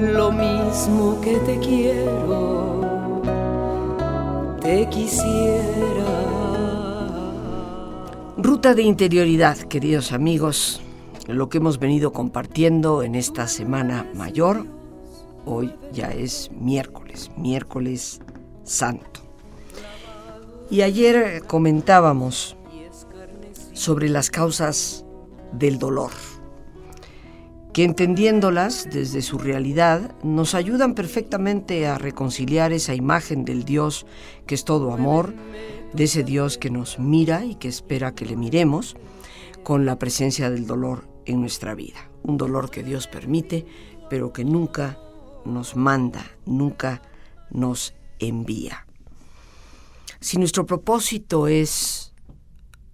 Lo mismo que te quiero, te quisiera. Ruta de interioridad, queridos amigos, lo que hemos venido compartiendo en esta semana mayor, hoy ya es miércoles, miércoles santo. Y ayer comentábamos sobre las causas del dolor, que entendiéndolas desde su realidad nos ayudan perfectamente a reconciliar esa imagen del Dios que es todo amor, de ese Dios que nos mira y que espera que le miremos, con la presencia del dolor en nuestra vida. Un dolor que Dios permite, pero que nunca nos manda, nunca nos envía. Si nuestro propósito es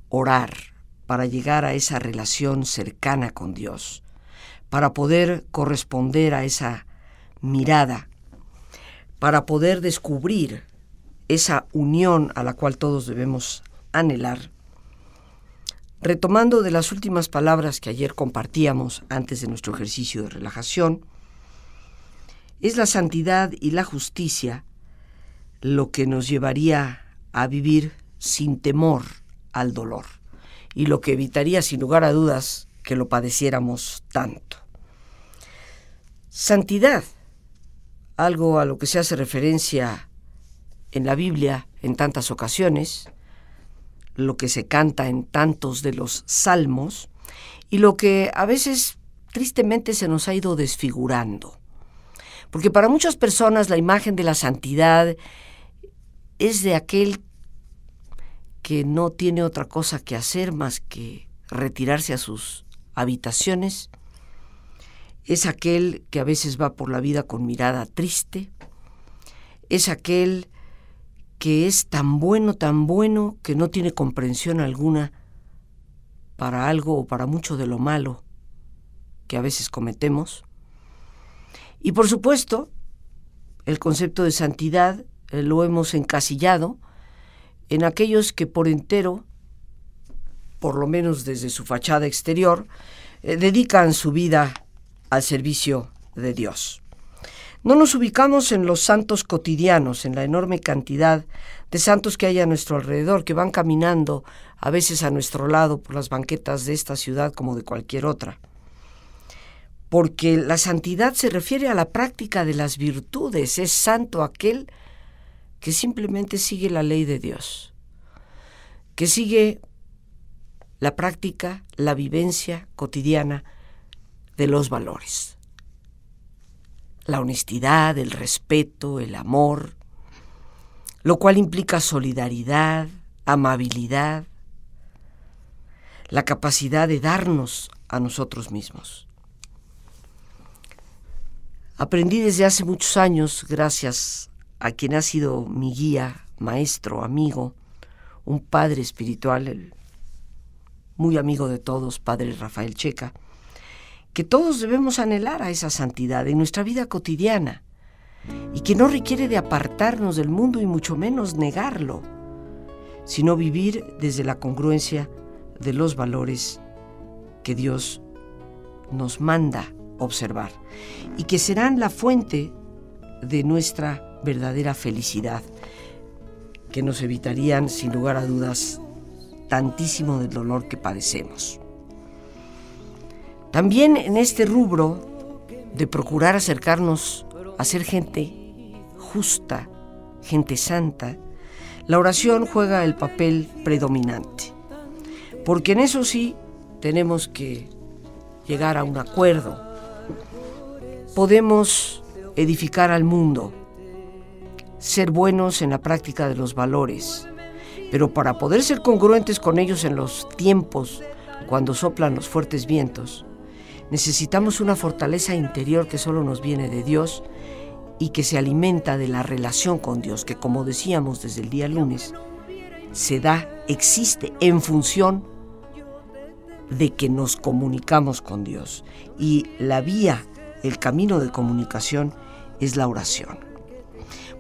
orar, para llegar a esa relación cercana con Dios, para poder corresponder a esa mirada, para poder descubrir esa unión a la cual todos debemos anhelar. Retomando de las últimas palabras que ayer compartíamos antes de nuestro ejercicio de relajación, es la santidad y la justicia lo que nos llevaría a vivir sin temor al dolor y lo que evitaría sin lugar a dudas que lo padeciéramos tanto. Santidad, algo a lo que se hace referencia en la Biblia en tantas ocasiones, lo que se canta en tantos de los salmos y lo que a veces tristemente se nos ha ido desfigurando. Porque para muchas personas la imagen de la santidad es de aquel que no tiene otra cosa que hacer más que retirarse a sus habitaciones, es aquel que a veces va por la vida con mirada triste, es aquel que es tan bueno, tan bueno, que no tiene comprensión alguna para algo o para mucho de lo malo que a veces cometemos. Y por supuesto, el concepto de santidad eh, lo hemos encasillado en aquellos que por entero, por lo menos desde su fachada exterior, eh, dedican su vida al servicio de Dios. No nos ubicamos en los santos cotidianos, en la enorme cantidad de santos que hay a nuestro alrededor, que van caminando a veces a nuestro lado por las banquetas de esta ciudad como de cualquier otra. Porque la santidad se refiere a la práctica de las virtudes, es santo aquel que simplemente sigue la ley de Dios, que sigue la práctica, la vivencia cotidiana de los valores. La honestidad, el respeto, el amor, lo cual implica solidaridad, amabilidad, la capacidad de darnos a nosotros mismos. Aprendí desde hace muchos años, gracias a quien ha sido mi guía, maestro, amigo, un padre espiritual, muy amigo de todos, padre Rafael Checa, que todos debemos anhelar a esa santidad en nuestra vida cotidiana y que no requiere de apartarnos del mundo y mucho menos negarlo, sino vivir desde la congruencia de los valores que Dios nos manda observar y que serán la fuente de nuestra verdadera felicidad, que nos evitarían sin lugar a dudas tantísimo del dolor que padecemos. También en este rubro de procurar acercarnos a ser gente justa, gente santa, la oración juega el papel predominante. Porque en eso sí tenemos que llegar a un acuerdo. Podemos edificar al mundo, ser buenos en la práctica de los valores, pero para poder ser congruentes con ellos en los tiempos cuando soplan los fuertes vientos, necesitamos una fortaleza interior que solo nos viene de Dios y que se alimenta de la relación con Dios, que como decíamos desde el día lunes, se da, existe en función de que nos comunicamos con Dios. Y la vía, el camino de comunicación es la oración.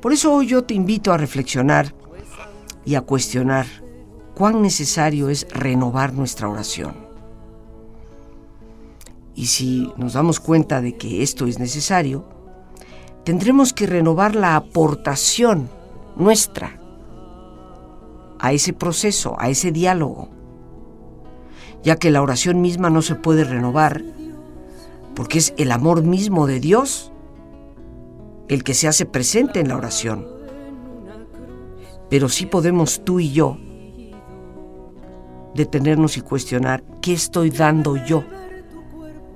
Por eso hoy yo te invito a reflexionar y a cuestionar cuán necesario es renovar nuestra oración. Y si nos damos cuenta de que esto es necesario, tendremos que renovar la aportación nuestra a ese proceso, a ese diálogo, ya que la oración misma no se puede renovar, porque es el amor mismo de Dios el que se hace presente en la oración. Pero sí podemos tú y yo detenernos y cuestionar qué estoy dando yo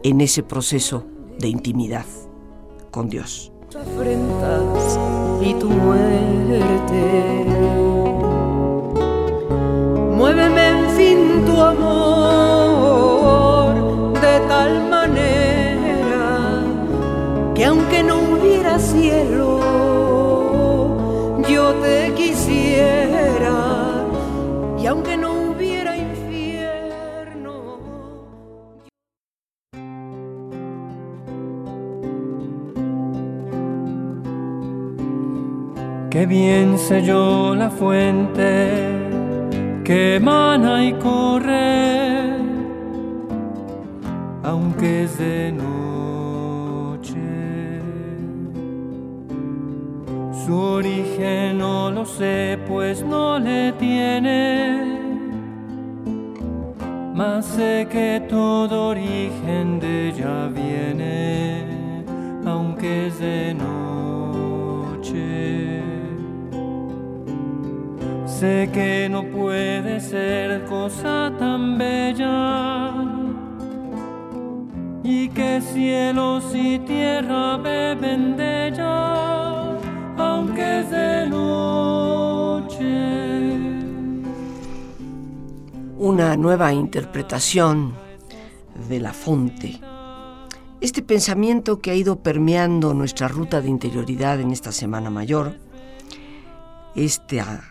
en ese proceso de intimidad con Dios. Y tu muerte. Muéveme en fin tu amor Qué bien yo la fuente que emana y corre, aunque es de noche. Su origen no lo sé, pues no le tiene. Mas sé que todo origen de ella viene, aunque es de noche. Sé que no puede ser cosa tan bella y que cielos y tierra beben de ella, aunque es de noche. Una nueva interpretación de la fonte. Este pensamiento que ha ido permeando nuestra ruta de interioridad en esta Semana Mayor, esta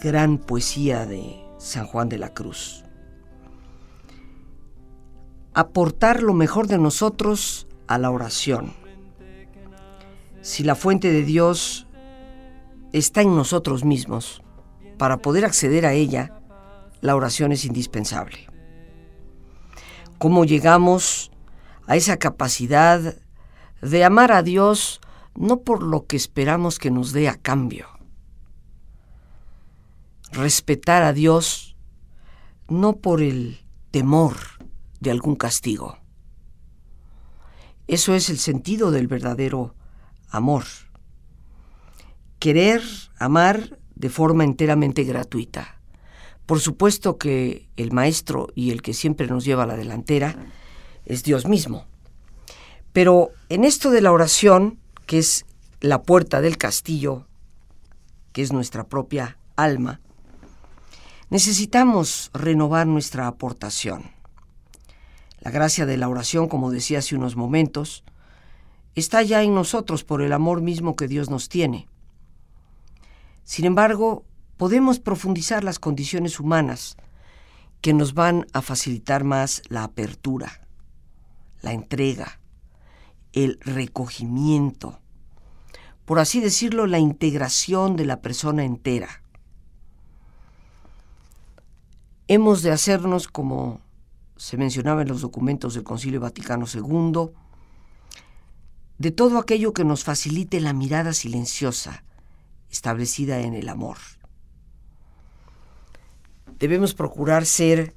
gran poesía de San Juan de la Cruz. Aportar lo mejor de nosotros a la oración. Si la fuente de Dios está en nosotros mismos, para poder acceder a ella, la oración es indispensable. ¿Cómo llegamos a esa capacidad de amar a Dios no por lo que esperamos que nos dé a cambio? Respetar a Dios no por el temor de algún castigo. Eso es el sentido del verdadero amor. Querer amar de forma enteramente gratuita. Por supuesto que el maestro y el que siempre nos lleva a la delantera es Dios mismo. Pero en esto de la oración, que es la puerta del castillo, que es nuestra propia alma, necesitamos renovar nuestra aportación. La gracia de la oración, como decía hace unos momentos, está ya en nosotros por el amor mismo que Dios nos tiene. Sin embargo, podemos profundizar las condiciones humanas que nos van a facilitar más la apertura, la entrega, el recogimiento, por así decirlo, la integración de la persona entera. Hemos de hacernos, como se mencionaba en los documentos del Concilio Vaticano II, de todo aquello que nos facilite la mirada silenciosa establecida en el amor. Debemos procurar ser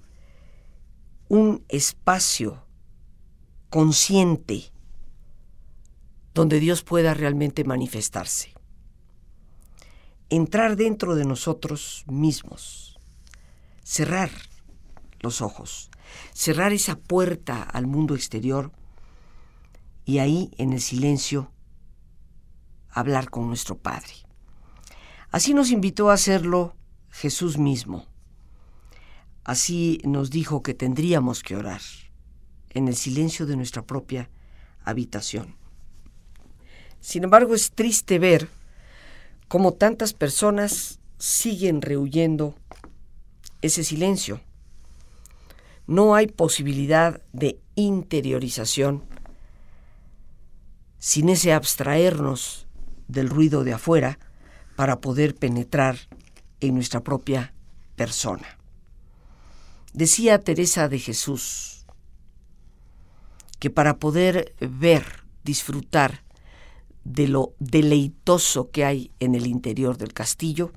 un espacio consciente donde Dios pueda realmente manifestarse. Entrar dentro de nosotros mismos, cerrar los ojos, cerrar esa puerta al mundo exterior y ahí en el silencio hablar con nuestro Padre. Así nos invitó a hacerlo Jesús mismo. Así nos dijo que tendríamos que orar en el silencio de nuestra propia habitación. Sin embargo, es triste ver cómo tantas personas siguen rehuyendo ese silencio. No hay posibilidad de interiorización sin ese abstraernos del ruido de afuera para poder penetrar en nuestra propia persona. Decía Teresa de Jesús que para poder ver, disfrutar de lo deleitoso que hay en el interior del castillo,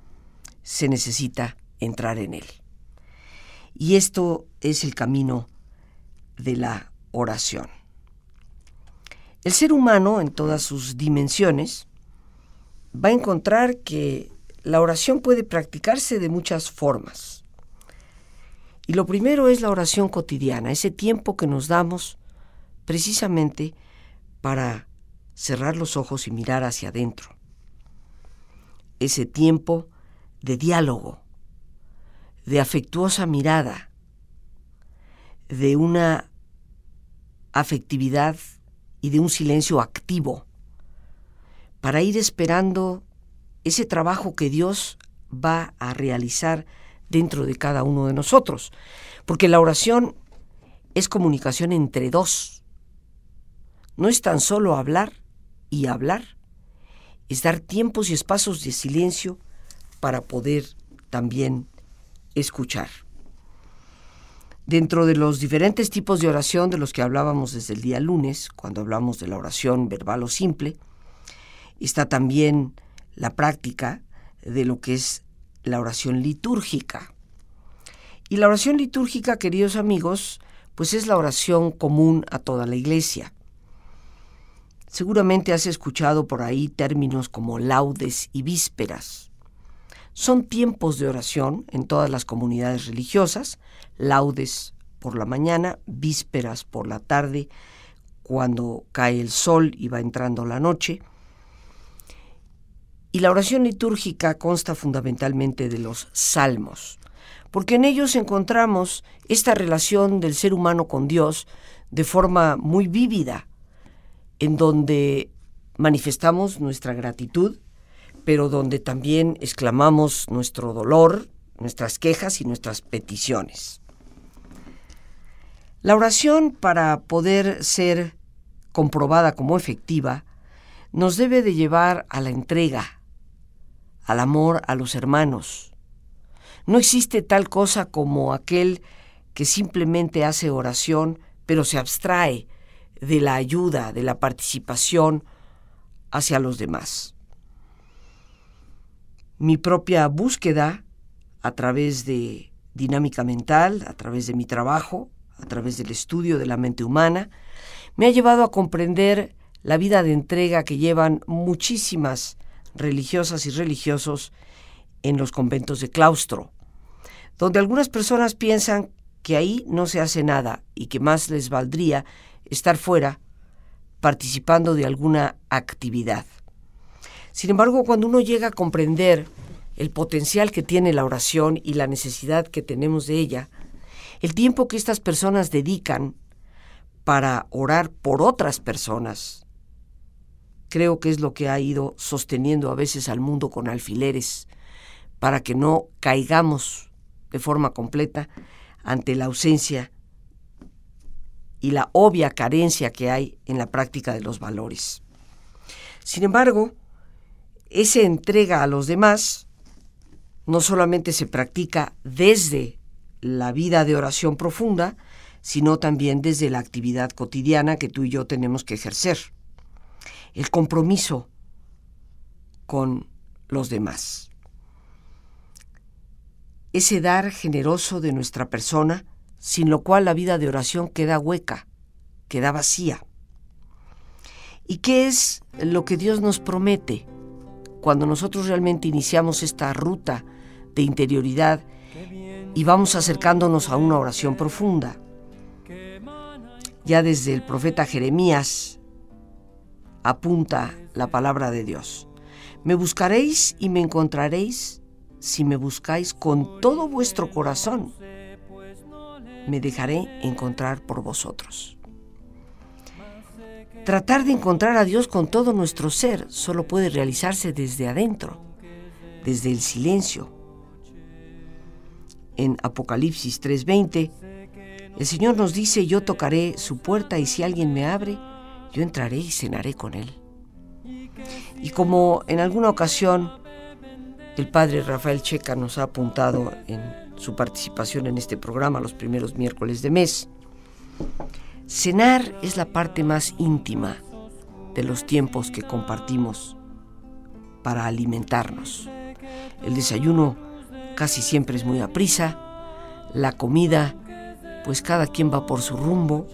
se necesita entrar en él. Y esto es el camino de la oración. El ser humano, en todas sus dimensiones, va a encontrar que la oración puede practicarse de muchas formas. Y lo primero es la oración cotidiana, ese tiempo que nos damos precisamente para cerrar los ojos y mirar hacia adentro. Ese tiempo de diálogo, de afectuosa mirada, de una afectividad y de un silencio activo para ir esperando ese trabajo que Dios va a realizar dentro de cada uno de nosotros. Porque la oración es comunicación entre dos. No es tan solo hablar y hablar, es dar tiempos y espacios de silencio para poder también escuchar. Dentro de los diferentes tipos de oración de los que hablábamos desde el día lunes, cuando hablamos de la oración verbal o simple, está también la práctica de lo que es la oración litúrgica. Y la oración litúrgica, queridos amigos, pues es la oración común a toda la iglesia. Seguramente has escuchado por ahí términos como laudes y vísperas. Son tiempos de oración en todas las comunidades religiosas, laudes por la mañana, vísperas por la tarde, cuando cae el sol y va entrando la noche, y la oración litúrgica consta fundamentalmente de los salmos, porque en ellos encontramos esta relación del ser humano con Dios de forma muy vívida, en donde manifestamos nuestra gratitud, pero donde también exclamamos nuestro dolor, nuestras quejas y nuestras peticiones. La oración, para poder ser comprobada como efectiva, nos debe de llevar a la entrega, al amor a los hermanos. No existe tal cosa como aquel que simplemente hace oración, pero se abstrae de la ayuda, de la participación hacia los demás. Mi propia búsqueda a través de dinámica mental, a través de mi trabajo, a través del estudio de la mente humana, me ha llevado a comprender la vida de entrega que llevan muchísimas religiosas y religiosos en los conventos de claustro, donde algunas personas piensan que ahí no se hace nada y que más les valdría estar fuera participando de alguna actividad. Sin embargo, cuando uno llega a comprender el potencial que tiene la oración y la necesidad que tenemos de ella, el tiempo que estas personas dedican para orar por otras personas, creo que es lo que ha ido sosteniendo a veces al mundo con alfileres, para que no caigamos de forma completa ante la ausencia y la obvia carencia que hay en la práctica de los valores. Sin embargo, esa entrega a los demás no solamente se practica desde la vida de oración profunda, sino también desde la actividad cotidiana que tú y yo tenemos que ejercer. El compromiso con los demás. Ese dar generoso de nuestra persona, sin lo cual la vida de oración queda hueca, queda vacía. ¿Y qué es lo que Dios nos promete cuando nosotros realmente iniciamos esta ruta de interioridad y vamos acercándonos a una oración profunda? Ya desde el profeta Jeremías apunta la palabra de Dios. Me buscaréis y me encontraréis si me buscáis con todo vuestro corazón. Me dejaré encontrar por vosotros. Tratar de encontrar a Dios con todo nuestro ser solo puede realizarse desde adentro, desde el silencio. En Apocalipsis 3:20, el Señor nos dice, yo tocaré su puerta y si alguien me abre, yo entraré y cenaré con él. Y como en alguna ocasión el padre Rafael Checa nos ha apuntado en su participación en este programa los primeros miércoles de mes, cenar es la parte más íntima de los tiempos que compartimos para alimentarnos. El desayuno casi siempre es muy aprisa, la comida, pues cada quien va por su rumbo,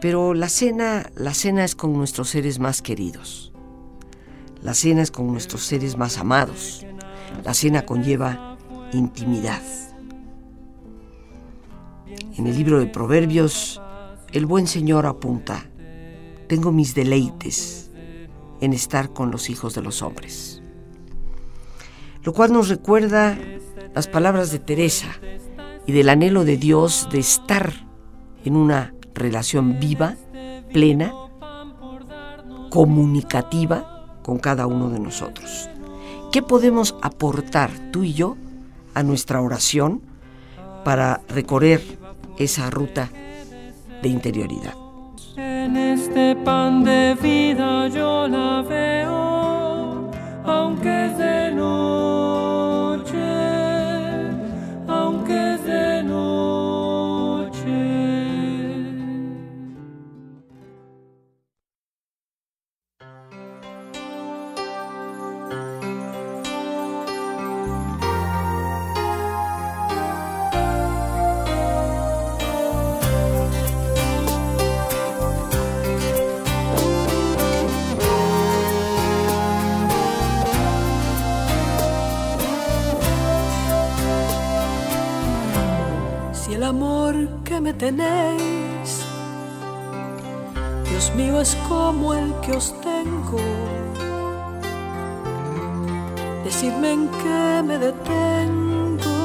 pero la cena, la cena es con nuestros seres más queridos. La cena es con nuestros seres más amados. La cena conlleva intimidad. En el libro de Proverbios, el buen Señor apunta, tengo mis deleites en estar con los hijos de los hombres. Lo cual nos recuerda las palabras de Teresa y del anhelo de Dios de estar en una relación viva, plena, comunicativa con cada uno de nosotros. ¿Qué podemos aportar tú y yo a nuestra oración para recorrer esa ruta de interioridad? En este pan de vida yo la veo, tenéis, Dios mío, es como el que os tengo, decidme en qué me detengo,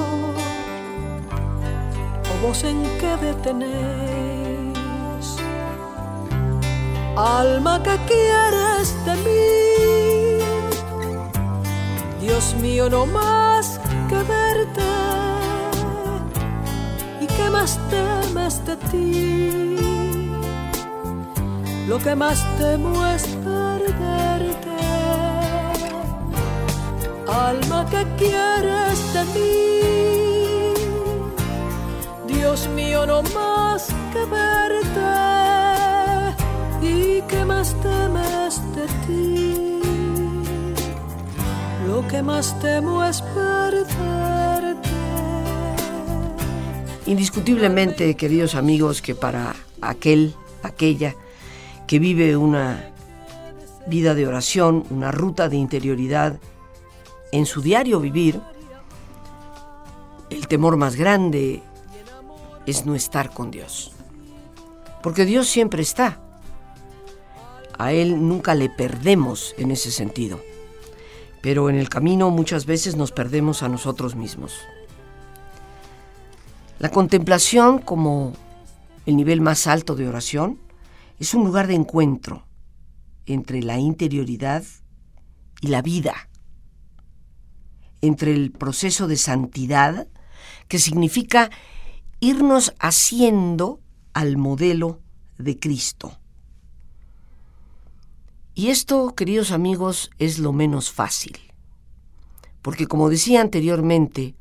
o vos en qué detenéis. Alma que quieres de mí, Dios mío, no más que verte más temes de ti. Lo que más temo es perderte. Alma que quieres de mí, Dios mío, no más que verte. Y qué más temes de ti. Lo que más temo es perderte. Indiscutiblemente, queridos amigos, que para aquel, aquella que vive una vida de oración, una ruta de interioridad en su diario vivir, el temor más grande es no estar con Dios. Porque Dios siempre está. A Él nunca le perdemos en ese sentido. Pero en el camino muchas veces nos perdemos a nosotros mismos. La contemplación como el nivel más alto de oración es un lugar de encuentro entre la interioridad y la vida, entre el proceso de santidad, que significa irnos haciendo al modelo de Cristo. Y esto, queridos amigos, es lo menos fácil. Porque como decía anteriormente,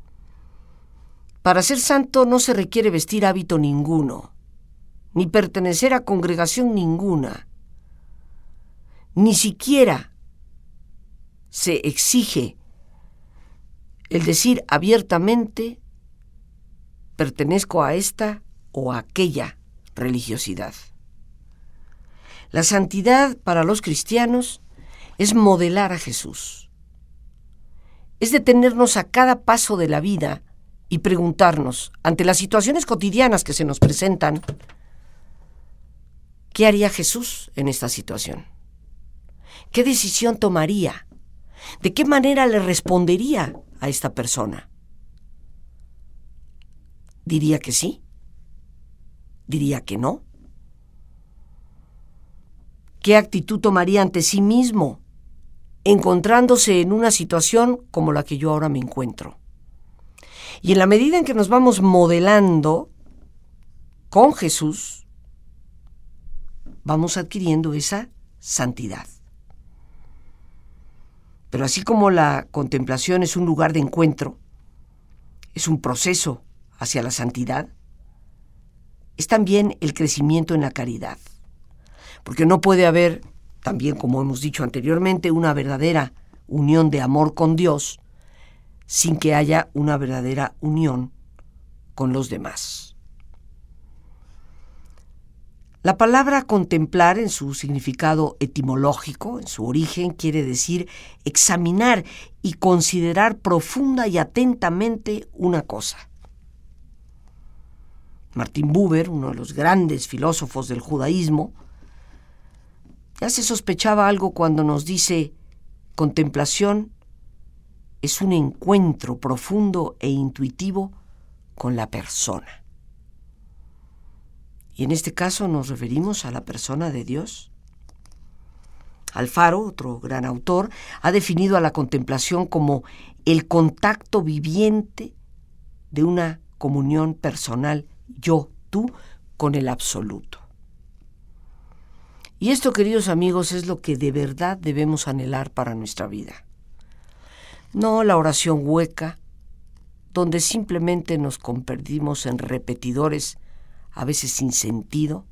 para ser santo no se requiere vestir hábito ninguno, ni pertenecer a congregación ninguna, ni siquiera se exige el decir abiertamente pertenezco a esta o a aquella religiosidad. La santidad para los cristianos es modelar a Jesús. Es detenernos a cada paso de la vida y preguntarnos, ante las situaciones cotidianas que se nos presentan, ¿qué haría Jesús en esta situación? ¿Qué decisión tomaría? ¿De qué manera le respondería a esta persona? ¿Diría que sí? ¿Diría que no? ¿Qué actitud tomaría ante sí mismo, encontrándose en una situación como la que yo ahora me encuentro? Y en la medida en que nos vamos modelando con Jesús, vamos adquiriendo esa santidad. Pero así como la contemplación es un lugar de encuentro, es un proceso hacia la santidad, es también el crecimiento en la caridad. Porque no puede haber, también como hemos dicho anteriormente, una verdadera unión de amor con Dios sin que haya una verdadera unión con los demás. La palabra contemplar en su significado etimológico, en su origen, quiere decir examinar y considerar profunda y atentamente una cosa. Martín Buber, uno de los grandes filósofos del judaísmo, ya se sospechaba algo cuando nos dice contemplación es un encuentro profundo e intuitivo con la persona. Y en este caso nos referimos a la persona de Dios. Alfaro, otro gran autor, ha definido a la contemplación como el contacto viviente de una comunión personal yo, tú, con el absoluto. Y esto, queridos amigos, es lo que de verdad debemos anhelar para nuestra vida. No la oración hueca, donde simplemente nos convertimos en repetidores a veces sin sentido,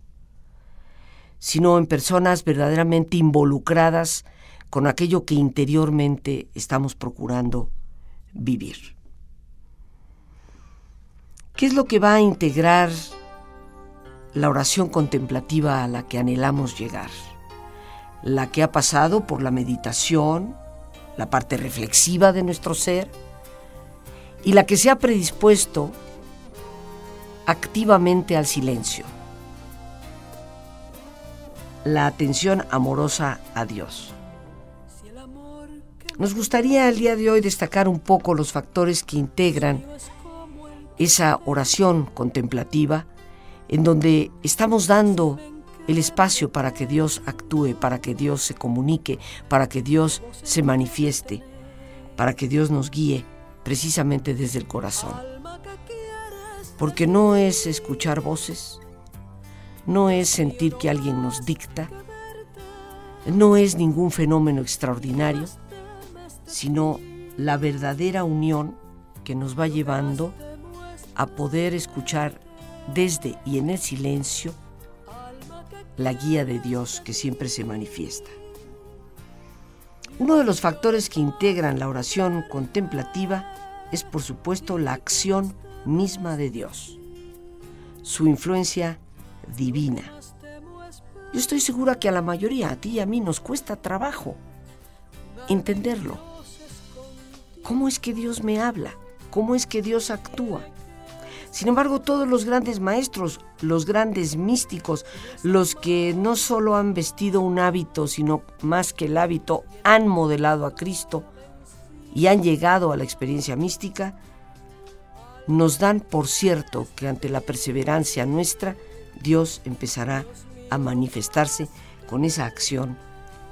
sino en personas verdaderamente involucradas con aquello que interiormente estamos procurando vivir. ¿Qué es lo que va a integrar la oración contemplativa a la que anhelamos llegar? La que ha pasado por la meditación, la parte reflexiva de nuestro ser, y la que se ha predispuesto activamente al silencio. La atención amorosa a Dios. Nos gustaría el día de hoy destacar un poco los factores que integran esa oración contemplativa en donde estamos dando el espacio para que Dios actúe, para que Dios se comunique, para que Dios se manifieste, para que Dios nos guíe precisamente desde el corazón. Porque no es escuchar voces, no es sentir que alguien nos dicta, no es ningún fenómeno extraordinario, sino la verdadera unión que nos va llevando a poder escuchar desde y en el silencio la guía de Dios que siempre se manifiesta. Uno de los factores que integran la oración contemplativa es por supuesto la acción misma de Dios, su influencia divina. Yo estoy segura que a la mayoría, a ti y a mí, nos cuesta trabajo entenderlo. ¿Cómo es que Dios me habla? ¿Cómo es que Dios actúa? Sin embargo, todos los grandes maestros, los grandes místicos, los que no solo han vestido un hábito, sino más que el hábito, han modelado a Cristo y han llegado a la experiencia mística, nos dan por cierto que ante la perseverancia nuestra, Dios empezará a manifestarse con esa acción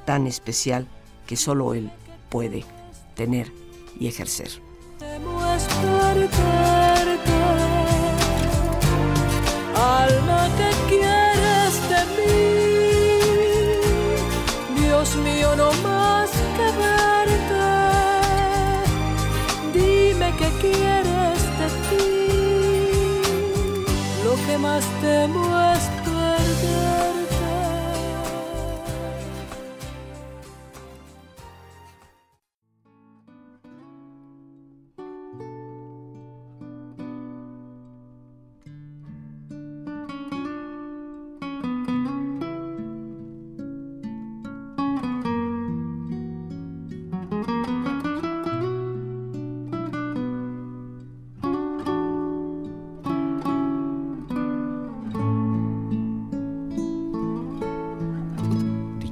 tan especial que solo Él puede tener y ejercer alma que quieres de mí. Dios mío, no más que verte, dime qué quieres de ti. Lo que más temo es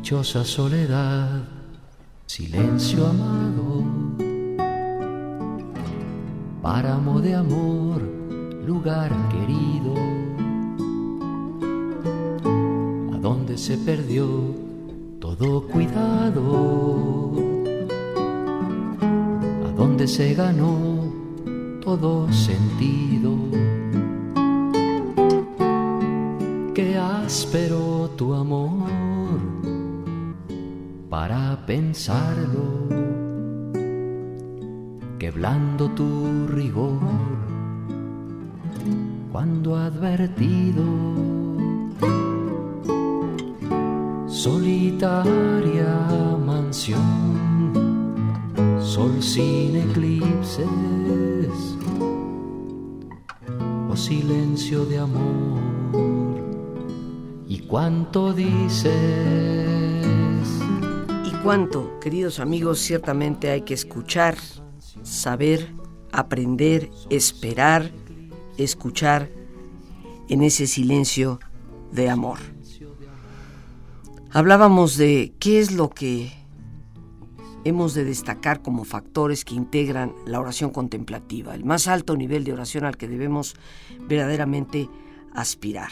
dichosa soledad, silencio amado, páramo de amor, lugar querido, a donde se perdió todo cuidado, a donde se ganó todo sentido. Qué áspero tu amor para pensarlo, que blando tu rigor cuando advertido, solitaria mansión, sol sin eclipses o silencio de amor. ¿Y cuánto dices? Cuánto, queridos amigos, ciertamente hay que escuchar, saber, aprender, esperar, escuchar en ese silencio de amor. Hablábamos de qué es lo que hemos de destacar como factores que integran la oración contemplativa, el más alto nivel de oración al que debemos verdaderamente aspirar.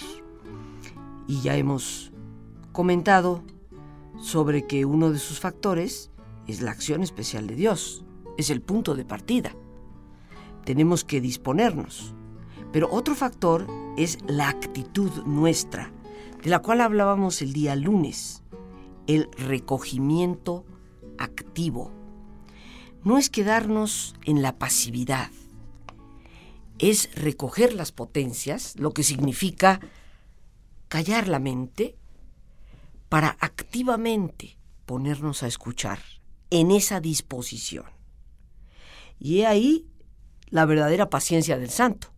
Y ya hemos comentado sobre que uno de sus factores es la acción especial de Dios, es el punto de partida. Tenemos que disponernos. Pero otro factor es la actitud nuestra, de la cual hablábamos el día lunes, el recogimiento activo. No es quedarnos en la pasividad, es recoger las potencias, lo que significa callar la mente para activamente ponernos a escuchar en esa disposición. Y he ahí la verdadera paciencia del santo,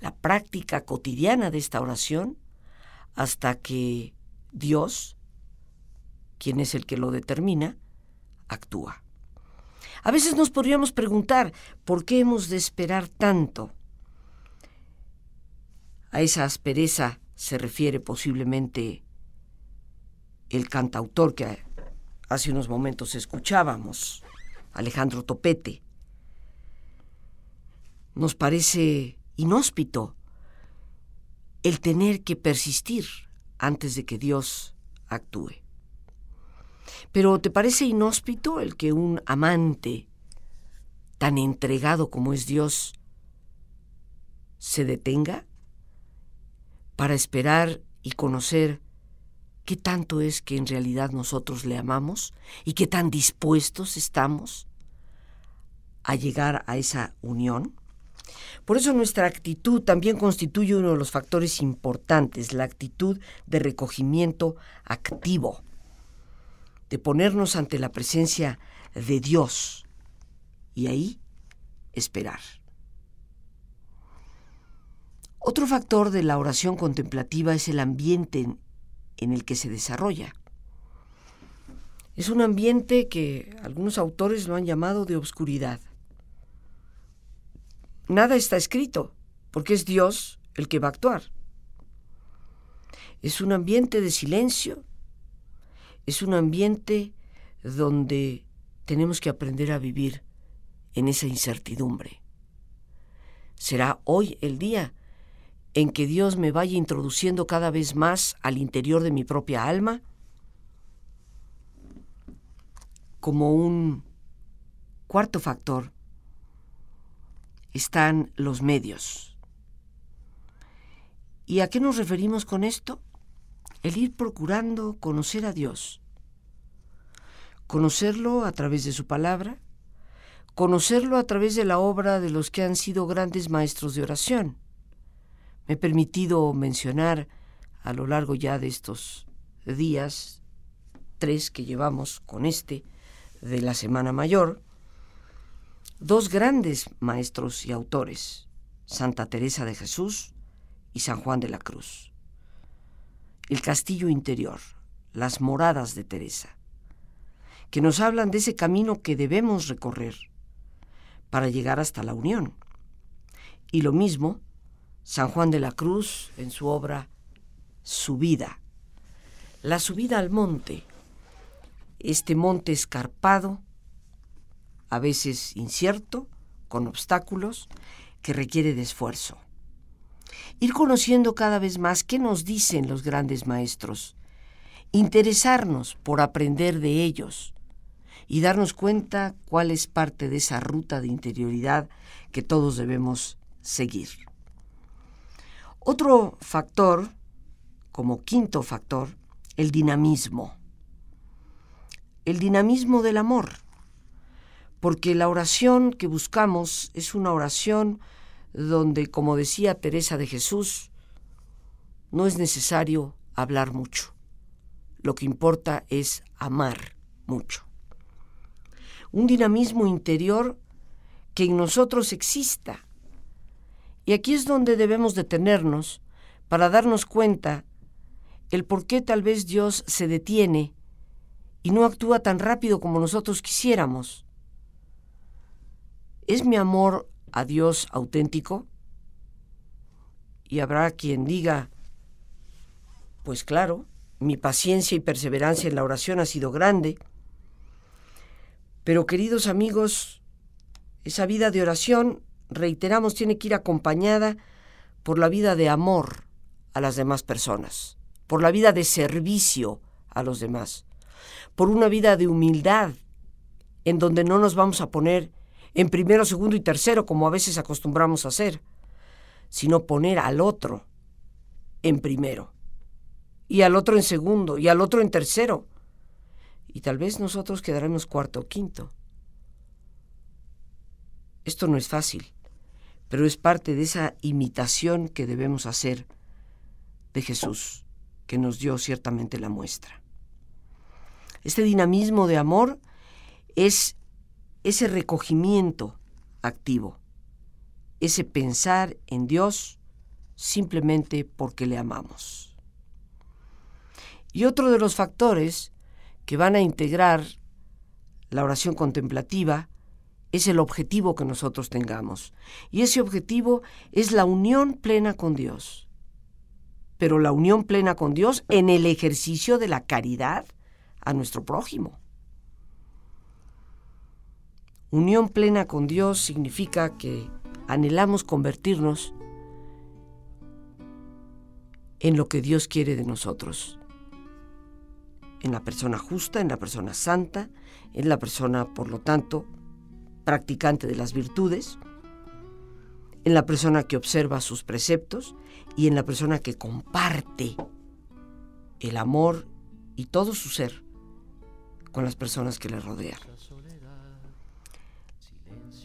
la práctica cotidiana de esta oración hasta que Dios, quien es el que lo determina, actúa. A veces nos podríamos preguntar por qué hemos de esperar tanto. A esa aspereza se refiere posiblemente el cantautor que hace unos momentos escuchábamos, Alejandro Topete. Nos parece inhóspito el tener que persistir antes de que Dios actúe. Pero ¿te parece inhóspito el que un amante tan entregado como es Dios se detenga para esperar y conocer qué tanto es que en realidad nosotros le amamos y qué tan dispuestos estamos a llegar a esa unión. Por eso nuestra actitud también constituye uno de los factores importantes, la actitud de recogimiento activo, de ponernos ante la presencia de Dios y ahí esperar. Otro factor de la oración contemplativa es el ambiente en el que se desarrolla. Es un ambiente que algunos autores lo han llamado de obscuridad. Nada está escrito, porque es Dios el que va a actuar. Es un ambiente de silencio, es un ambiente donde tenemos que aprender a vivir en esa incertidumbre. ¿Será hoy el día en que Dios me vaya introduciendo cada vez más al interior de mi propia alma, como un cuarto factor, están los medios. ¿Y a qué nos referimos con esto? El ir procurando conocer a Dios conocerlo a través de su palabra, conocerlo a través de la obra de los que han sido grandes maestros de oración. Me he permitido mencionar a lo largo ya de estos días, tres que llevamos con este de la Semana Mayor, dos grandes maestros y autores, Santa Teresa de Jesús y San Juan de la Cruz. El castillo interior, las moradas de Teresa, que nos hablan de ese camino que debemos recorrer para llegar hasta la unión. Y lo mismo, San Juan de la Cruz en su obra Subida, la subida al monte, este monte escarpado, a veces incierto, con obstáculos, que requiere de esfuerzo. Ir conociendo cada vez más qué nos dicen los grandes maestros, interesarnos por aprender de ellos y darnos cuenta cuál es parte de esa ruta de interioridad que todos debemos seguir. Otro factor, como quinto factor, el dinamismo. El dinamismo del amor, porque la oración que buscamos es una oración donde, como decía Teresa de Jesús, no es necesario hablar mucho. Lo que importa es amar mucho. Un dinamismo interior que en nosotros exista. Y aquí es donde debemos detenernos para darnos cuenta el por qué tal vez Dios se detiene y no actúa tan rápido como nosotros quisiéramos. ¿Es mi amor a Dios auténtico? Y habrá quien diga, pues claro, mi paciencia y perseverancia en la oración ha sido grande. Pero queridos amigos, esa vida de oración, reiteramos, tiene que ir acompañada por la vida de amor a las demás personas, por la vida de servicio a los demás, por una vida de humildad en donde no nos vamos a poner en primero, segundo y tercero como a veces acostumbramos a hacer, sino poner al otro en primero y al otro en segundo, y al otro en tercero. Y tal vez nosotros quedaremos cuarto o quinto. Esto no es fácil, pero es parte de esa imitación que debemos hacer de Jesús, que nos dio ciertamente la muestra. Este dinamismo de amor es ese recogimiento activo, ese pensar en Dios simplemente porque le amamos. Y otro de los factores que van a integrar la oración contemplativa es el objetivo que nosotros tengamos. Y ese objetivo es la unión plena con Dios. Pero la unión plena con Dios en el ejercicio de la caridad a nuestro prójimo. Unión plena con Dios significa que anhelamos convertirnos en lo que Dios quiere de nosotros en la persona justa, en la persona santa, en la persona, por lo tanto, practicante de las virtudes, en la persona que observa sus preceptos y en la persona que comparte el amor y todo su ser con las personas que le rodean.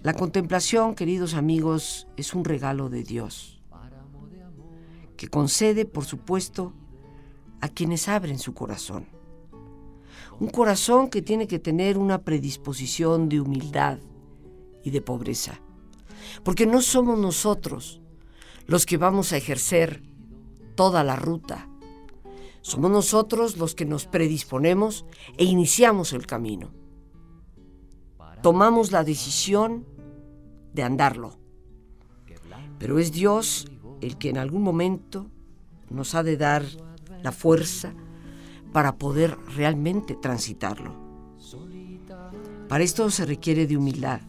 La contemplación, queridos amigos, es un regalo de Dios, que concede, por supuesto, a quienes abren su corazón un corazón que tiene que tener una predisposición de humildad y de pobreza. Porque no somos nosotros los que vamos a ejercer toda la ruta. Somos nosotros los que nos predisponemos e iniciamos el camino. Tomamos la decisión de andarlo. Pero es Dios el que en algún momento nos ha de dar la fuerza, para poder realmente transitarlo. Para esto se requiere de humildad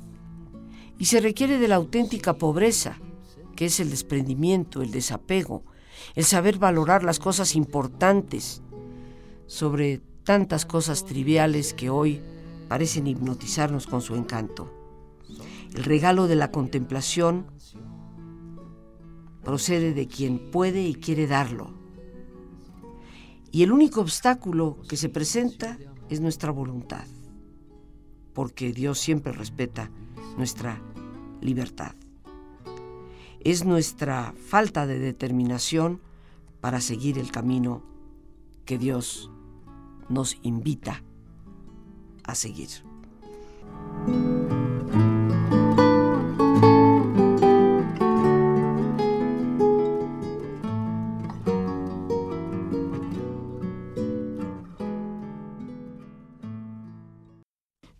y se requiere de la auténtica pobreza, que es el desprendimiento, el desapego, el saber valorar las cosas importantes sobre tantas cosas triviales que hoy parecen hipnotizarnos con su encanto. El regalo de la contemplación procede de quien puede y quiere darlo, y el único obstáculo que se presenta es nuestra voluntad. porque Dios siempre respeta nuestra libertad. Es nuestra falta de determinación para seguir el camino que Dios nos invita a seguir.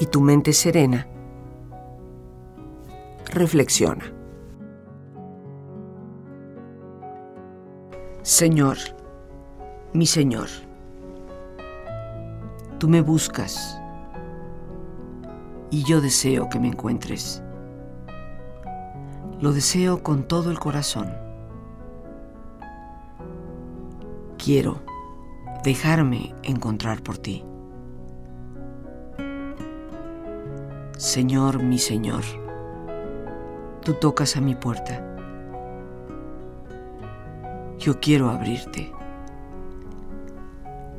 y tu mente serena, reflexiona. Señor, mi Señor, tú me buscas y yo deseo que me encuentres. Lo deseo con todo el corazón. Quiero dejarme encontrar por ti. Señor, mi Señor, tú tocas a mi puerta. Yo quiero abrirte.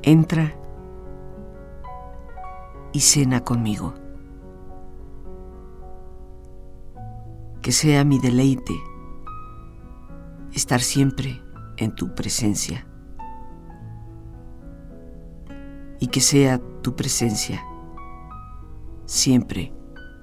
Entra y cena conmigo. Que sea mi deleite estar siempre en tu presencia y que sea tu presencia siempre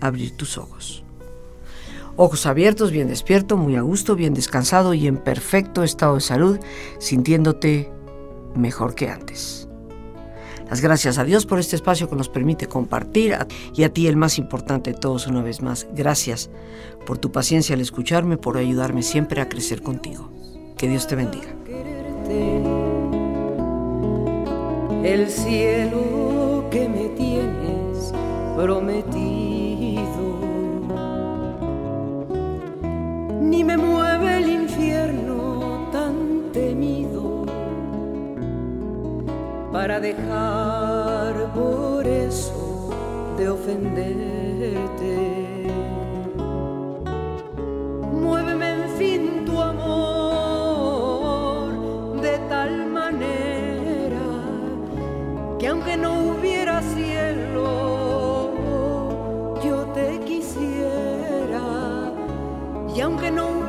abrir tus ojos. Ojos abiertos, bien despierto, muy a gusto, bien descansado y en perfecto estado de salud, sintiéndote mejor que antes. Las gracias a Dios por este espacio que nos permite compartir y a ti el más importante de todos una vez más. Gracias por tu paciencia al escucharme, por ayudarme siempre a crecer contigo. Que Dios te bendiga. El cielo que me tienes prometido ni me mueve el infierno tan temido para dejar por eso de ofenderte. que aunque no hubiera cielo, yo te quisiera, y aunque no hubiera